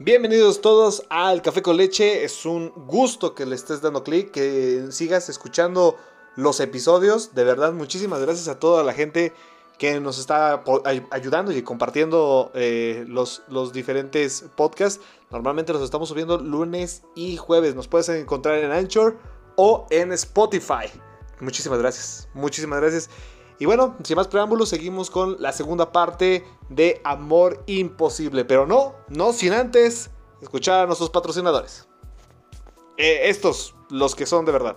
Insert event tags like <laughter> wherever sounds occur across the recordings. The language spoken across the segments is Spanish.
Bienvenidos todos al Café con Leche. Es un gusto que le estés dando clic, que sigas escuchando los episodios. De verdad, muchísimas gracias a toda la gente que nos está ayudando y compartiendo eh, los, los diferentes podcasts. Normalmente los estamos subiendo lunes y jueves. Nos puedes encontrar en Anchor o en Spotify. Muchísimas gracias. Muchísimas gracias. Y bueno, sin más preámbulos, seguimos con la segunda parte de Amor Imposible. Pero no, no sin antes escuchar a nuestros patrocinadores. Eh, estos, los que son de verdad.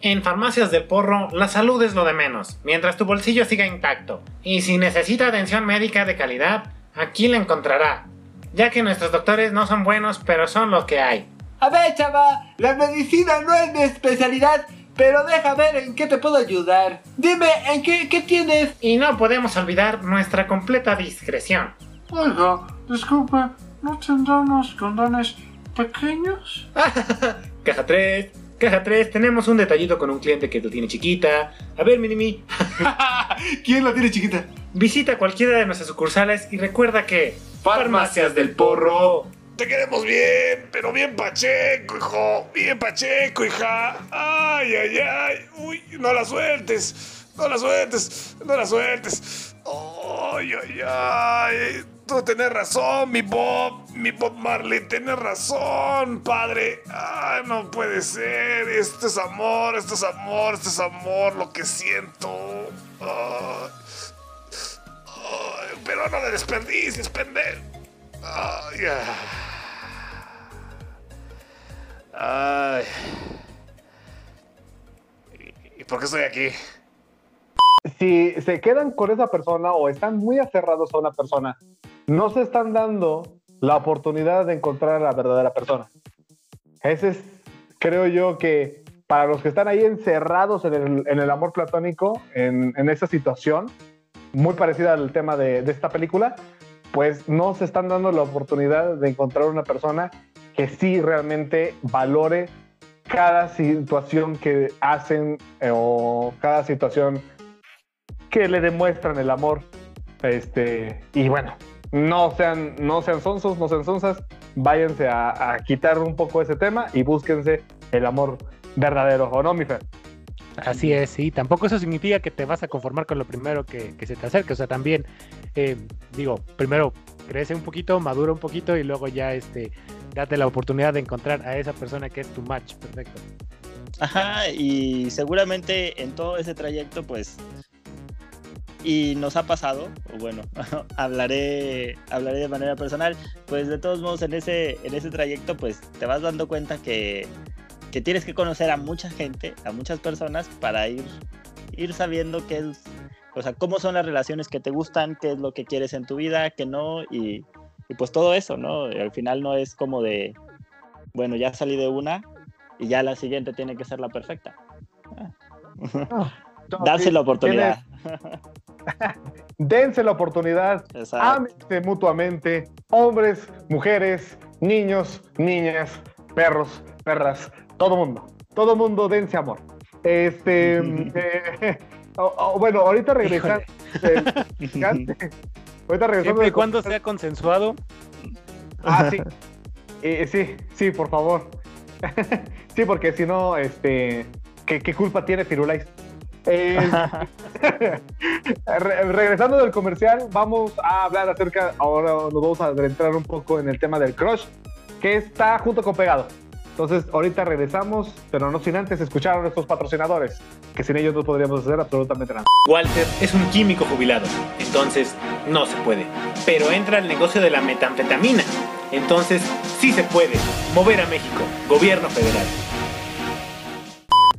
En Farmacias del Porro, la salud es lo de menos, mientras tu bolsillo siga intacto. Y si necesita atención médica de calidad, aquí la encontrará. Ya que nuestros doctores no son buenos, pero son lo que hay. A ver, chava, la medicina no es mi especialidad, pero deja ver en qué te puedo ayudar. Dime, ¿en qué, qué tienes? Y no podemos olvidar nuestra completa discreción. Oiga, disculpe, ¿no tendrán unos condones pequeños? <laughs> caja 3, caja 3, tenemos un detallito con un cliente que lo tiene chiquita. A ver, Minimi. <laughs> ¿Quién la tiene chiquita? Visita cualquiera de nuestras sucursales y recuerda que... Farmacias del Porro te queremos bien, pero bien pacheco, hijo. Bien pacheco, hija. Ay, ay, ay. Uy, no la sueltes. No la sueltes. No la sueltes. Ay, ay, ay. Tú tenés razón, mi Bob. Mi Bob Marley. Tienes razón, padre. Ay, no puede ser. Esto es amor, esto es amor, esto es amor. Lo que siento. Ay, pero no le desperdicies, pendejo. Ay, ay. ¿Y por qué estoy aquí? Si se quedan con esa persona o están muy aferrados a una persona, no se están dando la oportunidad de encontrar a la verdadera persona. Ese es, creo yo, que para los que están ahí encerrados en el, amor platónico, en, esa situación, muy parecida al tema de, de esta película, pues no se están dando la oportunidad de encontrar una persona que sí realmente valore cada situación que hacen eh, o cada situación que le demuestran el amor. Este, y bueno, no sean, no sean sonsos, no sean sonsas, váyanse a, quitar un poco ese tema y búsquense el amor verdadero, ¿o no, mi Fer? Así es, sí. Tampoco eso significa que te vas a conformar con lo primero que, se te acerque. O sea, también, digo, primero crece un poquito, madura un poquito y luego ya este, date la oportunidad de encontrar a esa persona que es tu match perfecto. Ajá, y seguramente en todo ese trayecto, pues, y nos ha pasado, o bueno, <laughs> hablaré, hablaré de manera personal, pues de todos modos en ese, en ese trayecto, pues te vas dando cuenta que, que tienes que conocer a mucha gente, a muchas personas para ir, ir sabiendo qué es, o sea, cómo son las relaciones que te gustan, qué es lo que quieres en tu vida, qué no, y y pues todo eso, ¿no? Al final no es como de, bueno, ya salí de una y ya la siguiente tiene que ser la perfecta. <laughs> Darse la oportunidad. <laughs> Dense la oportunidad. Ámense mutuamente. Hombres, mujeres, niños, niñas, perros, perras, todo mundo. Todo mundo dense amor. Este. <laughs> Eh, bueno, ahorita regresando. <laughs> Ahorita regresando. Siempre y cuando sea consensuado. Ah, sí. Eh, sí, sí, por favor. <laughs> sí, porque si no, este. ¿qué, culpa tiene Firulais? Eh, <laughs> regresando del comercial, vamos a hablar acerca. Ahora nos vamos a adentrar un poco en el tema del crush, que está junto con pegado. Entonces, ahorita regresamos, pero no sin antes escuchar a nuestros patrocinadores, que sin ellos no podríamos hacer absolutamente nada. Walter es un químico jubilado, entonces no se puede. Pero entra al negocio de la metanfetamina, entonces sí se puede. Mover a México, gobierno federal.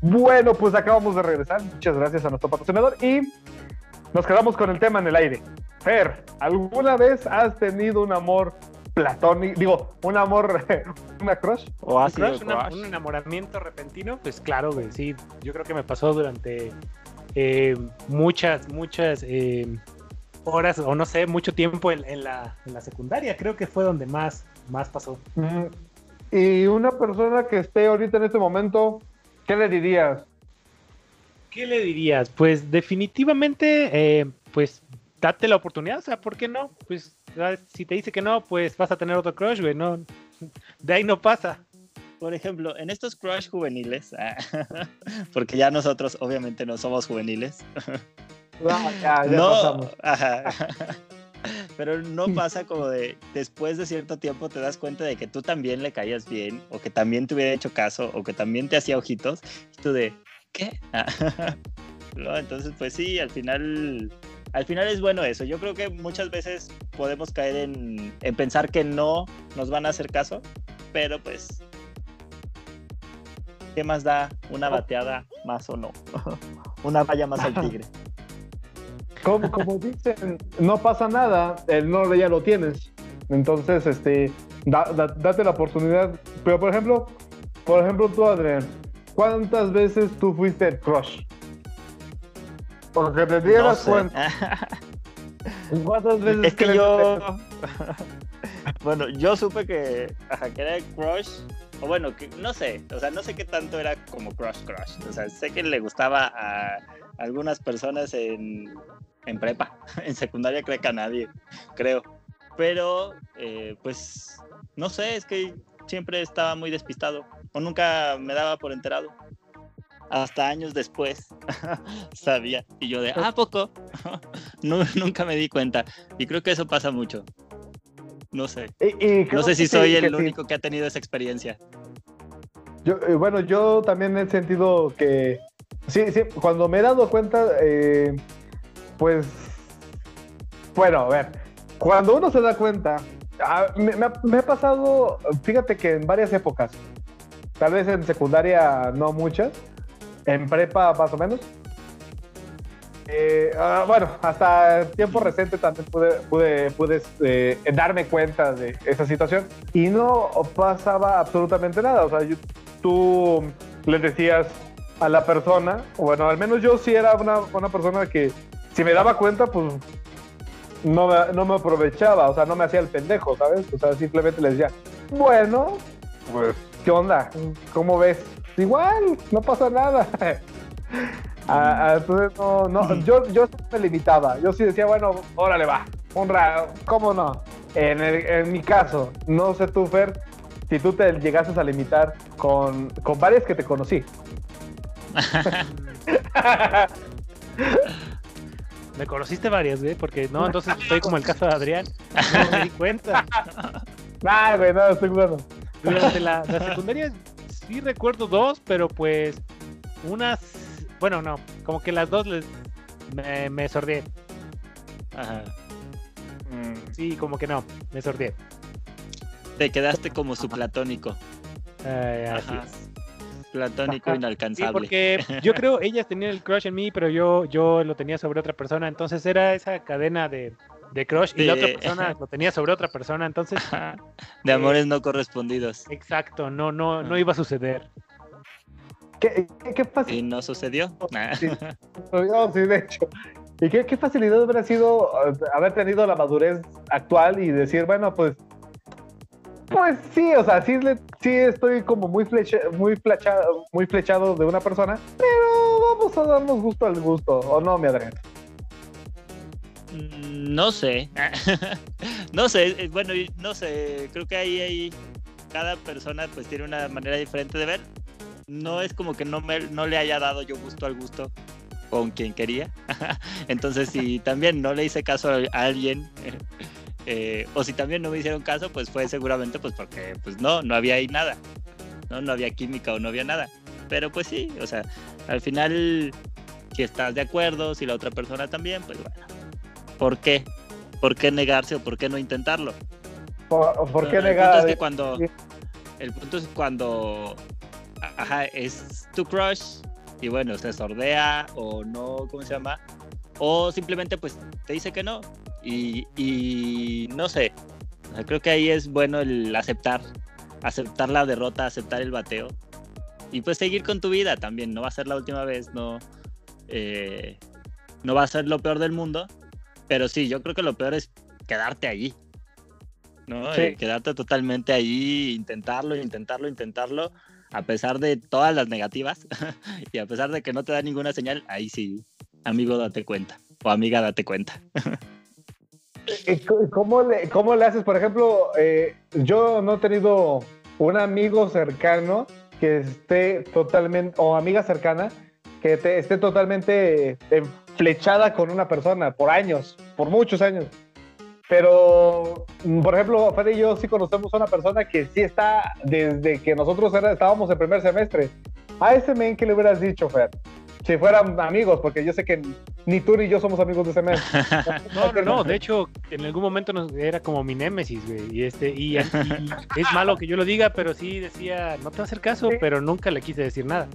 Bueno, pues acabamos de regresar. Muchas gracias a nuestro patrocinador y nos quedamos con el tema en el aire. Fer, ¿alguna vez has tenido un amor platónico, digo, un amor, <laughs> una crush. O así, un enamoramiento repentino, pues claro, güey, sí, yo creo que me pasó durante eh, muchas, muchas eh, horas, o no sé, mucho tiempo en, la, secundaria, creo que fue donde más, más pasó. Y una persona que esté ahorita en este momento, ¿qué le dirías? ¿Qué le dirías? Pues definitivamente, eh, pues date la oportunidad, o sea, ¿por qué no? Pues. Si te dice que no, pues vas a tener otro crush, güey. No, de ahí no pasa. Por ejemplo, en estos crush juveniles, ah, <laughs> porque ya nosotros obviamente no somos juveniles, No, ya, ya no, ajá. <laughs> pero no pasa como de después de cierto tiempo te das cuenta de que tú también le caías bien, o que también te hubiera hecho caso, o que también te hacía ojitos, y tú de, ¿qué? <laughs> No, entonces, pues sí, al final, al final es bueno eso. Yo creo que muchas veces podemos caer en, en pensar que no nos van a hacer caso, pero pues, ¿qué más da una bateada más o no? <laughs> una valla más al tigre. <laughs> Como, como dicen, no pasa nada, el no ya lo tienes. Entonces, este, da- da- date la oportunidad. Pero, por ejemplo, por ejemplo, tú, Adrián, ¿cuántas veces tú fuiste el crush? Porque te No dieras sé. cuenta. <laughs> ¿Cuántas veces Es que yo. <laughs> bueno, yo supe que, ajá, que era crush. O bueno, que no sé. O sea, no sé qué tanto era como crush, crush. O sea, sé que le gustaba a algunas personas en, en prepa. <laughs> En secundaria creo que a nadie, creo. Pero, eh, pues, no sé, es que siempre estaba muy despistado. O nunca me daba por enterado. Hasta años después <laughs> sabía. Y yo de, ¿a poco? <laughs> Nu- nunca me di cuenta. Y creo que eso pasa mucho. No sé. Y- y No sé si soy sí, el que sí. único que ha tenido esa experiencia. Yo, eh, bueno, yo también he sentido que sí, sí, cuando me he dado cuenta, eh, pues, bueno, a ver, cuando uno se da cuenta, ah, me, me ha, me ha pasado, fíjate que en varias épocas, tal vez en secundaria no muchas, en prepa más o menos. Eh, ah, bueno, hasta tiempo reciente también pude, pude, pude eh, darme cuenta de esa situación y no pasaba absolutamente nada. O sea, yo- tú le decías a la persona, bueno, al menos yo sí era una, una persona que si me daba cuenta, pues no me, no me aprovechaba, o sea, no me hacía el pendejo, ¿sabes? O sea, simplemente le decía, bueno, pues, ¿qué onda? ¿Cómo ves? Igual, no pasa nada. Entonces, no, no, yo, yo me limitaba, yo sí decía, bueno, órale, va, un ra, ¿cómo no? En, el- en mi caso, no sé tú, Fer, si tú te llegases a limitar con, con varias que te conocí. <laughs> Me conociste varias, güey, porque no, entonces estoy como el caso de Adrián. No me di cuenta. Ah, güey, no, estoy jugando. Durante la, la secundaria sí recuerdo dos, pero pues unas, bueno, no, como que las dos les, me, me sordié. Ajá. Sí, como que no, me sordié. Te quedaste como su platónico. Ay, así Ajá. es. Platónico Sí, inalcanzable. porque yo creo <laughs> ellas tenían el crush en mí, pero yo, yo lo tenía sobre otra persona, entonces era esa cadena de, de crush y la otra persona lo tenía sobre otra persona, entonces. <laughs> De amores no correspondidos. exacto, no, no, no Ah. iba a suceder. ¿Qué, qué, qué fácil? Y no sucedió. Nah. <laughs> Sí. No, sí, de hecho. ¿Y qué, qué facilidad hubiera sido eh, haber tenido la madurez actual y decir, bueno, pues. Pues sí, o sea, sí, le- sí estoy como muy, flecha, muy, flechado, muy flechado de una persona, pero vamos a darnos gusto al gusto, ¿o no, mi Adrián? Mm, No sé. <laughs> no sé, eh, bueno, no sé, creo que ahí, ahí cada persona pues tiene una manera diferente de ver. No es como que no, me, no le haya dado yo gusto al gusto con quien quería. <laughs> Entonces, si también no le hice caso a a alguien, <laughs> eh, o si también no me hicieron caso, pues fue seguramente pues porque pues no, no había ahí nada. No, no había química o no había nada. Pero pues sí, o sea, al final, si estás de acuerdo, si la otra persona también, pues bueno. ¿Por qué? ¿Por qué negarse o por qué no intentarlo? ¿Por, por qué el negar? punto a- es que cuando Sí. el punto es cuando ajá, es tu crush y bueno, se sordea o no, ¿cómo se llama? O simplemente pues te dice que no y, y no sé. O sea, creo que ahí es bueno el aceptar, aceptar la derrota, aceptar el bateo y pues seguir con tu vida también. No va a ser la última vez, no, eh, no va a ser lo peor del mundo, pero sí, yo creo que lo peor es quedarte allí. ¿no? Sí. Eh, quedarte totalmente ahí, intentarlo, intentarlo, intentarlo, a pesar de todas las negativas <laughs> y a pesar de que no te da ninguna señal, ahí sí, amigo, date cuenta o amiga, date cuenta. <laughs> ¿Y c- ¿Cómo le, ¿Cómo le haces? Por ejemplo, eh, yo no he tenido un amigo cercano que esté totalmente, o amiga cercana, que te- esté totalmente eh, flechada con una persona por años, por muchos años. Pero, mm, por ejemplo, Fede y yo sí conocemos a una persona que sí está desde que nosotros era- estábamos en primer semestre. A ese men, ¿qué le hubieras dicho, Fer? Si fueran amigos, porque yo sé que ni tú ni yo somos amigos de ese men. <laughs> No, no, no. De hecho, en algún momento nos- era como mi némesis, güey. Y este, y, y es malo que yo lo diga, pero sí decía, no te va a hacer caso, Sí. pero nunca le quise decir nada.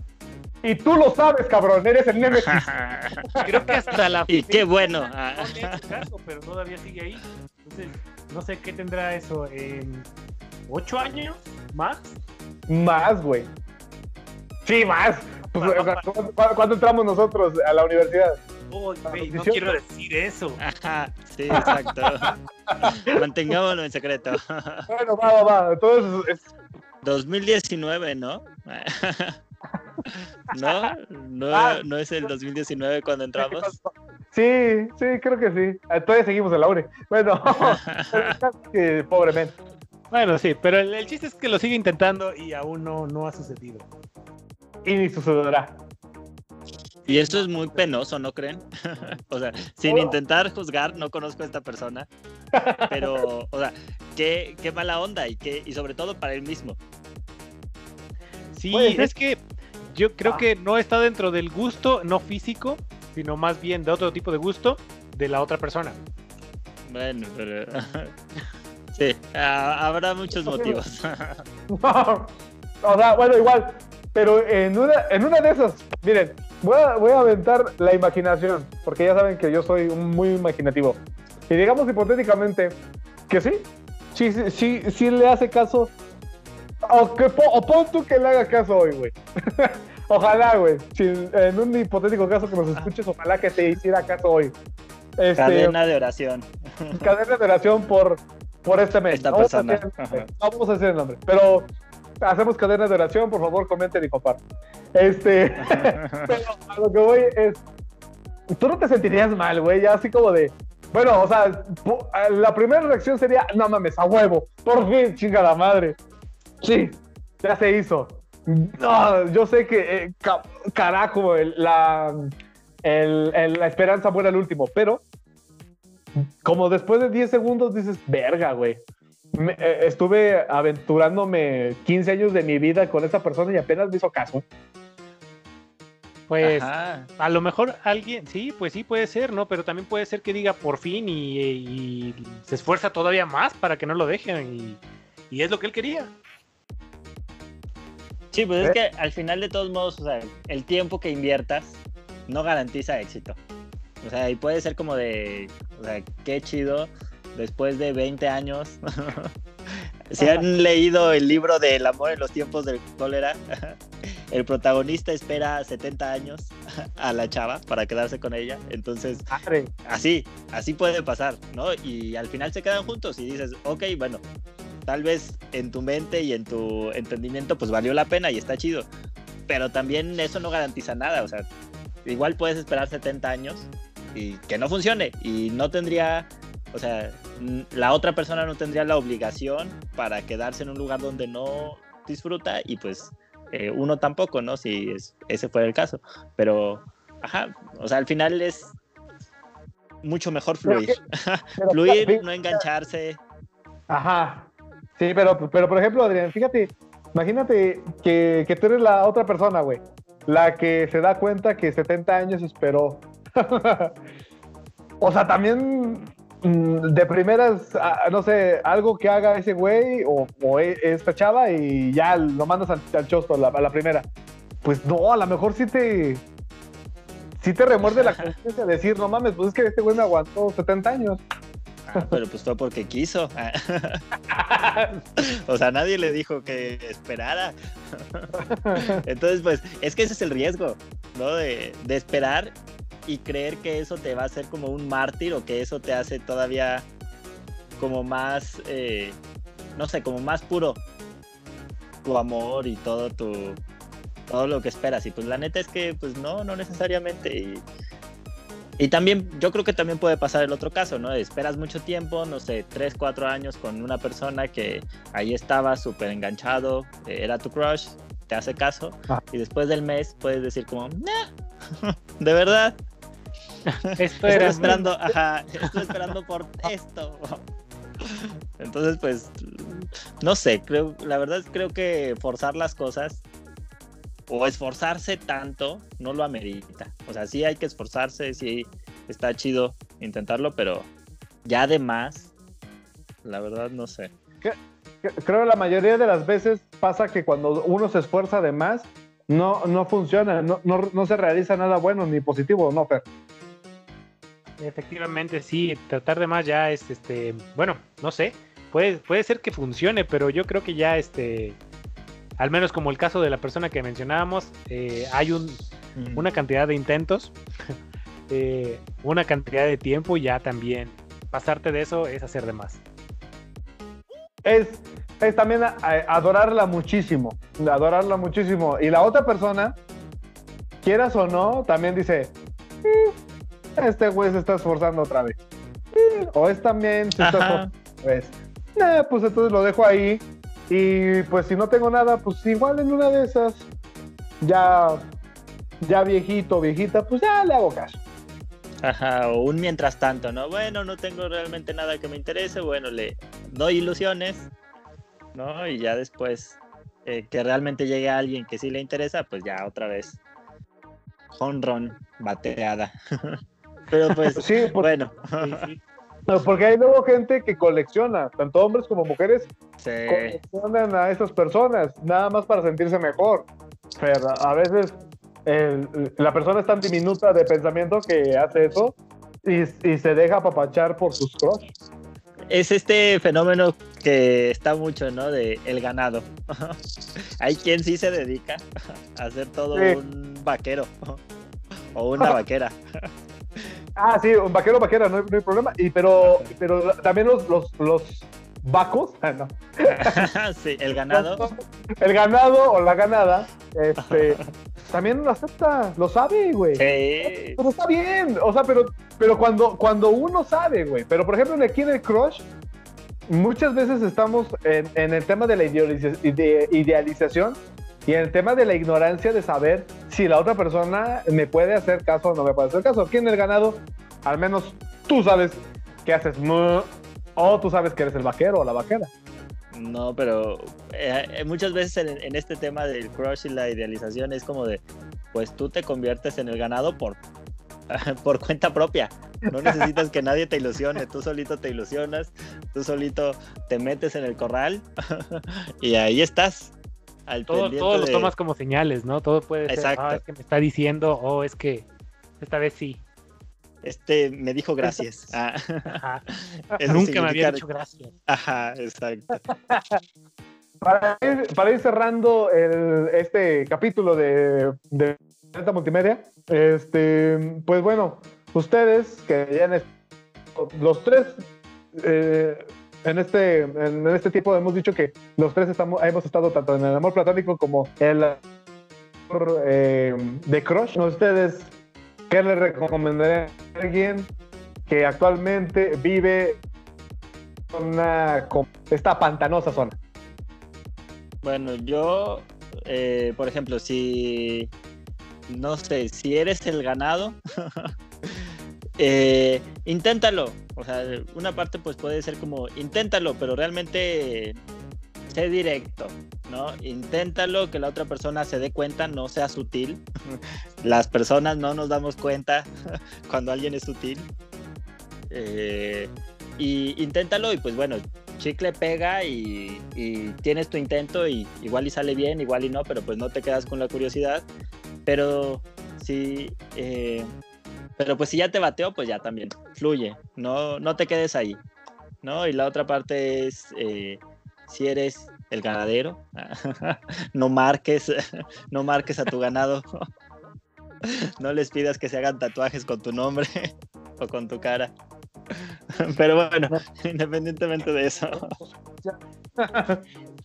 Y tú lo sabes, cabrón, eres el Nemesis. <laughs> Creo que hasta la <laughs> y qué bueno. no le hace caso, pero todavía sigue ahí. Entonces, no sé qué tendrá eso en ocho años más. Más, güey. Sí, más. Pues, Va, va, ¿cu- cu- ¿Cuándo entramos nosotros a la universidad? Oh, güey, no 18. quiero decir eso. Ajá, sí, exacto. <laughs> Mantengámoslo en secreto. Bueno, va, va, va. Entonces, es- 2019, ¿no? ¿No? ¿No, Ah. ¿No es el 2019 cuando entramos? <laughs> sí, sí, creo que sí. Ah, Todavía seguimos. Bueno, el caso es que, pobre men. Bueno, sí, pero el, el chiste es que lo sigue intentando y aún no, no ha sucedido. Y ni sucederá. Y esto es muy penoso, ¿no creen? <laughs> o sea, sin Oh. intentar juzgar, no conozco a esta persona. Pero, o sea, qué, qué mala onda y, qué, y sobre todo para él mismo. Sí, es que yo creo Ah. que no está dentro del gusto, no físico, sino más bien de otro tipo de gusto de la otra persona. Bueno, pero... <laughs> sí, ah, habrá muchos <laughs> motivos. <laughs> o sea, bueno, igual. Pero en una, en una de esas, miren, voy a, voy a aventar la imaginación, porque ya saben que yo soy muy imaginativo. Y digamos hipotéticamente que sí, sí, sí, sí le hace caso. O, que, po- o pon tú que le haga caso hoy, güey. <laughs> ojalá, güey. Si en un hipotético caso que nos escuches, ojalá que te hiciera caso hoy. Este, Cadena de oración. <laughs> cadena de oración por, por este mes. Esta No vamos a persona. Ajá. no vamos a decir el nombre, pero hacemos cadena de oración, por favor, comenten y compartan. Este, <laughs> pero a lo que voy es, tú no te sentirías mal, güey, ya así como de, bueno, o sea, la primera reacción sería, no mames, a huevo, por fin, chinga la madre. Sí, ya se hizo. No, yo sé que, eh, ca- carajo, el- la, el- el- la esperanza muere al último, pero como después de 10 segundos dices, verga, güey. Me- eh, estuve aventurándome 15 años de mi vida con esa persona y apenas me hizo caso. Pues Ajá. a lo mejor alguien, sí, pues sí puede ser, ¿no? Pero también puede ser que diga por fin y, y se esfuerza todavía más para que no lo dejen y, y es lo que él quería. Sí, pues ¿Eh? es que al final de todos modos, o sea, el tiempo que inviertas no garantiza éxito. O sea, y puede ser como de, o sea, qué chido, después de 20 años. <laughs> si han leído el libro del amor en los tiempos del cólera, <laughs> el protagonista espera 70 años <laughs> a la chava para quedarse con ella. Entonces, así, así puede pasar, ¿no? Y al final se quedan juntos y dices, ok, bueno, tal vez en tu mente y en tu entendimiento pues valió la pena y está chido. Pero también eso no garantiza nada, o sea, igual puedes esperar 70 años y que no funcione y no tendría, o sea, la otra persona no tendría la obligación para quedarse en un lugar donde no disfruta y pues eh, uno tampoco, ¿no? Si es- ese fuera el caso. Pero, ajá, o sea, al final es mucho mejor Pero fluir. <laughs> Pero, fluir, no engancharse. Ajá. Sí, pero, pero por ejemplo, Adrián, fíjate, imagínate que, que tú eres la otra persona, güey. La que se da cuenta que 70 años esperó. <laughs> o sea, también mm, de primeras, ah, no sé, algo que haga ese güey o, o e- esta chava y ya lo mandas al, al chosto a la, a la primera. Pues no, a lo mejor sí te. Sí te remuerde la <laughs> conciencia de decir, no mames, pues es que este güey me aguantó 70 años. Ah, pero pues fue porque quiso. <laughs> o sea, nadie le dijo que esperara. <laughs> Entonces, pues, es que ese es el riesgo, ¿no? De, de esperar y creer que eso te va a hacer como un mártir o que eso te hace todavía como más, eh, no sé, como más puro tu amor y todo tu todo lo que esperas y pues la neta es que pues no no necesariamente y, Y también, yo creo que también puede pasar el otro caso, ¿no? Esperas mucho tiempo, no sé, 3, 4 años con una persona que ahí estaba súper enganchado, eh, era tu crush, te hace caso, Ah. y después del mes puedes decir como, "Nah, <laughs> de verdad, Esto estoy era esperando, ajá, estoy esperando por esto. Entonces, pues, no sé, creo, la verdad creo que forzar las cosas o esforzarse tanto no lo amerita. O sea, sí hay que esforzarse, sí está chido intentarlo, pero ya de más, la verdad no sé. Creo que la mayoría de las veces pasa que cuando uno se esfuerza de más, no, no funciona, no, no, no se realiza nada bueno ni positivo, ¿no, Fer? Efectivamente, sí, tratar de más ya es, este, bueno, no sé, puede, puede ser que funcione, pero yo creo que ya, este, al menos como el caso de la persona que mencionábamos, eh, hay un, una cantidad de intentos, <laughs> eh, una cantidad de tiempo y ya también pasarte de eso es hacer de más. Es, es también a- a- adorarla muchísimo, adorarla muchísimo. Y la otra persona, quieras o no, también dice, "Mm, este güey se está esforzando otra vez. Mm, O es también se está esforzando vez. Nah, pues entonces lo dejo ahí. Y pues si no tengo nada, pues igual en una de esas, ya, ya viejito, viejita, pues ya le hago caso. Ajá, o un mientras tanto, ¿no? Bueno, no tengo realmente nada que me interese, bueno, le doy ilusiones, ¿no? Y ya después eh, que realmente llegue alguien que sí le interesa, pues ya otra vez. Home run, bateada. <laughs> Pero pues, Sí, por- bueno, Sí, sí. No, Porque hay luego gente que colecciona, tanto hombres como mujeres, sí. coleccionan a esas personas, nada más para sentirse mejor. Pero a veces el- la persona es tan diminuta de pensamiento que hace eso y, y se deja apapachar por sus crush. es este fenómeno que está mucho, ¿no? De el ganado. <laughs> Hay quien sí se dedica a hacer todo Sí. un vaquero <laughs> o una vaquera. Ah, sí, un vaquero, vaquera, no hay, no hay problema. Y, pero, pero también los, los, los vacos, <laughs> ah, no. <laughs> sí, el ganado. el ganado o la ganada, este, <laughs> también lo acepta, lo sabe, güey. Sí. Pero está bien, o sea, pero, pero cuando, cuando uno sabe, güey. Pero por ejemplo, aquí en el crush, muchas veces estamos en, en el tema de la idealiza- ide- idealización y el tema de la ignorancia de saber si la otra persona me puede hacer caso o no me puede hacer caso. Aquí en el ganado, al menos tú sabes que haces o tú sabes que eres el vaquero o la vaquera. No, pero eh, eh, muchas veces en, en este tema del crush y la idealización es como de, pues tú te conviertes en el ganado por, <laughs> por cuenta propia. No necesitas que nadie te ilusione, tú solito te ilusionas, tú solito te metes en el corral <laughs> y ahí estás. Al Todo, pendiente todo lo tomas como señales, ¿no? Todo puede ser, Exacto. "Ah, es que me está diciendo, o es que esta vez sí. Este me dijo gracias. <laughs> Ah, Ajá. <laughs> Nunca me había dicho gracias. Ajá, exacto. <laughs> Para ir, para ir cerrando el- este capítulo de, de Planeta Multimedia, este, pues bueno, ustedes que ya es- los tres eh, en este en este tiempo hemos dicho que los tres estamos hemos estado tanto en el amor platónico como el amor eh, de crush. Ustedes qué le recomendarían a alguien que actualmente vive en una esta pantanosa zona? Bueno, yo, eh, por ejemplo, si, no sé, si eres el ganado, <laughs> <laughs> eh, inténtalo. O sea, una parte pues puede ser como, inténtalo, pero realmente sé directo, ¿no? Inténtalo, que la otra persona se dé cuenta, no sea sutil. <laughs> Las personas no nos damos cuenta <laughs> cuando alguien es sutil. Eh, y inténtalo y pues bueno, chicle pega y, tienes tu intento y igual y sale bien, igual y no, pero pues no te quedas con la curiosidad. Pero si, eh, pero pues si ya te bateó, pues ya también fluye, no, no te quedes ahí, ¿no? Y la otra parte es eh, si eres el ganadero, <laughs> no marques, <laughs> no marques a tu ganado, <laughs> no les pidas que se hagan tatuajes con tu nombre o con tu cara. Pero bueno, independientemente de eso.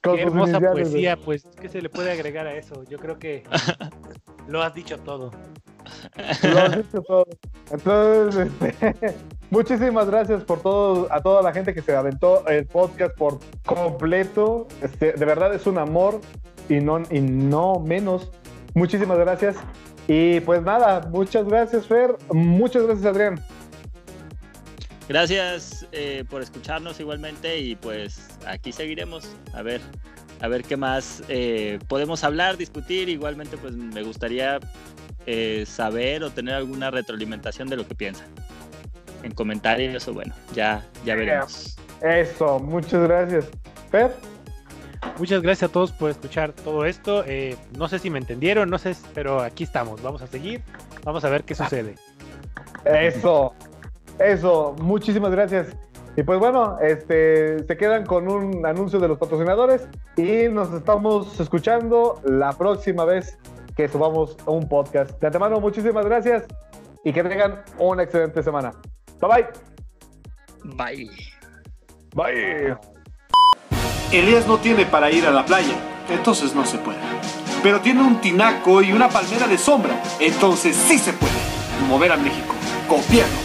Qué hermosa poesía, pues, ¿qué se le puede agregar a eso? Yo creo que lo has dicho todo. Entonces, este, <laughs> muchísimas gracias por todo, a toda la gente que se aventó el podcast por completo. Este, de verdad es un amor y no, y no menos. Muchísimas gracias. Y pues nada, muchas gracias, Fer. Muchas gracias, Adrián. Gracias eh, por escucharnos igualmente y pues aquí seguiremos a ver a ver qué más eh, podemos hablar, discutir. Igualmente pues me gustaría eh, saber o tener alguna retroalimentación de lo que piensan en comentarios o bueno, ya ya veremos. Eso, muchas gracias. Fer. Muchas gracias a todos por escuchar todo esto. Eh, no sé si me entendieron, no sé, pero aquí estamos. Vamos a seguir. Vamos a ver qué sucede. Eso, eso, muchísimas gracias. Y pues bueno, este, se quedan con un anuncio de los patrocinadores y nos estamos escuchando la próxima vez que subamos un podcast. De antemano, muchísimas gracias y que tengan una excelente semana. Bye Bye. bye. Bye. Elías no tiene para ir a la playa, entonces no se puede. Pero tiene un tinaco y una palmera de sombra, entonces sí se puede. Mover a México. Gobierno